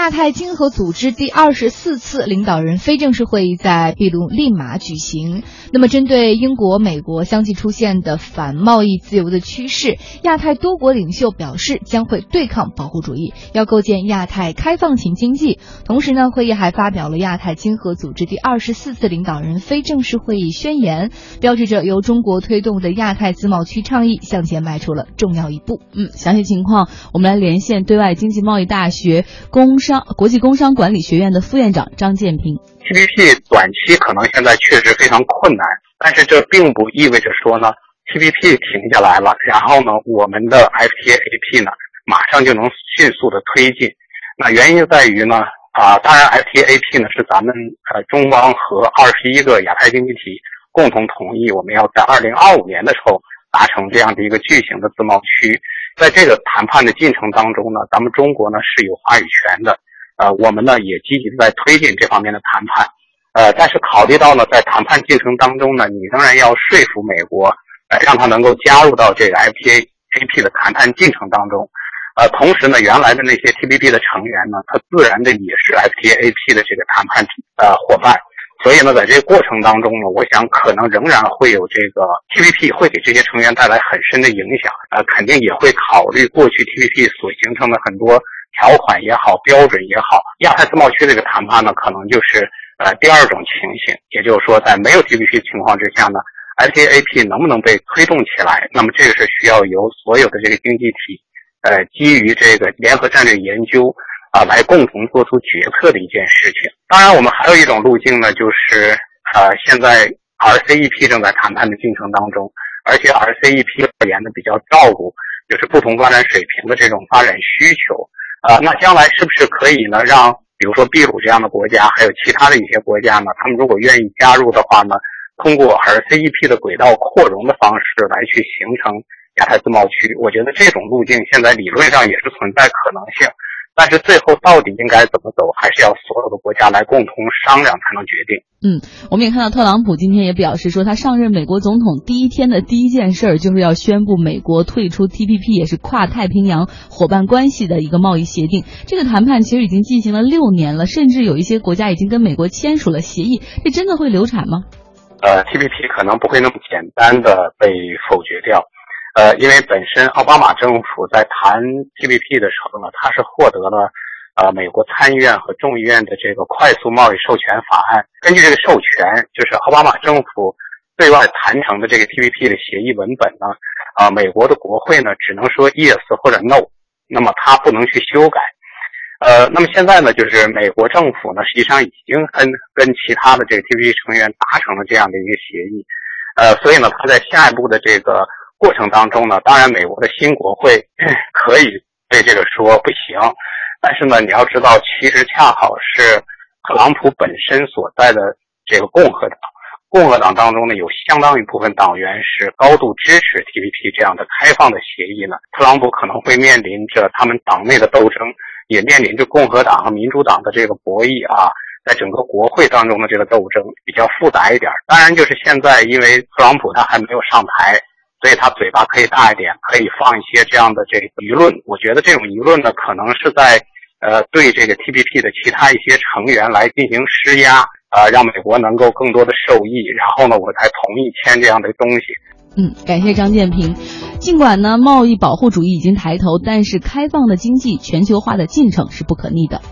亚太经合组织第二十四次领导人非正式会议在秘鲁利马举行。那么，针对英国、美国相继出现的反贸易自由的趋势，亚太多国领袖表示将会对抗保护主义，要构建亚太开放型经济。同时呢，会议还发表了亚太经合组织第二十四次领导人非正式会议宣言，标志着由中国推动的亚太自贸区倡议向前迈出了重要一步。嗯，详细情况我们来连线对外经济贸易大学公。商国际工商管理学院的副院长张建平，TPP 短期可能现在确实非常困难，但是这并不意味着说呢，TPP 停下来了，然后呢，我们的 FTAP 呢马上就能迅速的推进。那原因在于呢，啊，当然 FTAP 呢是咱们呃中方和二十一个亚太经济体共同同意，我们要在二零二五年的时候达成这样的一个巨型的自贸区。在这个谈判的进程当中呢，咱们中国呢是有话语权的，呃，我们呢也积极在推进这方面的谈判，呃，但是考虑到呢，在谈判进程当中呢，你仍然要说服美国，呃，让他能够加入到这个 FTA AP 的谈判进程当中，呃，同时呢，原来的那些 TPP 的成员呢，他自然的也是 FTA AP 的这个谈判呃伙伴。所以呢，在这个过程当中呢，我想可能仍然会有这个 TPP 会给这些成员带来很深的影响，呃，肯定也会考虑过去 TPP 所形成的很多条款也好、标准也好。亚太自贸区这个谈判呢，可能就是呃第二种情形，也就是说，在没有 TPP 情况之下呢，FTAP 能不能被推动起来？那么这个是需要由所有的这个经济体，呃，基于这个联合战略研究。啊，来共同做出决策的一件事情。当然，我们还有一种路径呢，就是呃，现在 RCEP 正在谈判的进程当中，而且 RCEP 而言呢比较照顾就是不同发展水平的这种发展需求。啊，那将来是不是可以呢，让比如说秘鲁这样的国家，还有其他的一些国家呢，他们如果愿意加入的话呢，通过 RCEP 的轨道扩容的方式来去形成亚太自贸区？我觉得这种路径现在理论上也是存在可能性。但是最后到底应该怎么走，还是要所有的国家来共同商量才能决定。嗯，我们也看到特朗普今天也表示说，他上任美国总统第一天的第一件事儿就是要宣布美国退出 TPP，也是跨太平洋伙伴关系的一个贸易协定。这个谈判其实已经进行了六年了，甚至有一些国家已经跟美国签署了协议。这真的会流产吗？呃，TPP 可能不会那么简单的被否决掉。呃，因为本身奥巴马政府在谈 TPP 的时候呢，他是获得了呃美国参议院和众议院的这个快速贸易授权法案。根据这个授权，就是奥巴马政府对外谈成的这个 TPP 的协议文本呢，啊，美国的国会呢只能说 yes 或者 no，那么他不能去修改。呃，那么现在呢，就是美国政府呢，实际上已经跟跟其他的这个 TPP 成员达成了这样的一个协议，呃，所以呢，他在下一步的这个。过程当中呢，当然美国的新国会 可以对这个说不行，但是呢，你要知道，其实恰好是特朗普本身所在的这个共和党，共和党当中呢，有相当一部分党员是高度支持 TPP 这样的开放的协议呢。特朗普可能会面临着他们党内的斗争，也面临着共和党和民主党的这个博弈啊，在整个国会当中的这个斗争比较复杂一点。当然，就是现在因为特朗普他还没有上台。所以他嘴巴可以大一点，可以放一些这样的这个舆论。我觉得这种舆论呢，可能是在呃对这个 TPP 的其他一些成员来进行施压，啊，让美国能够更多的受益，然后呢，我才同意签这样的东西。嗯，感谢张建平。尽管呢贸易保护主义已经抬头，但是开放的经济、全球化的进程是不可逆的。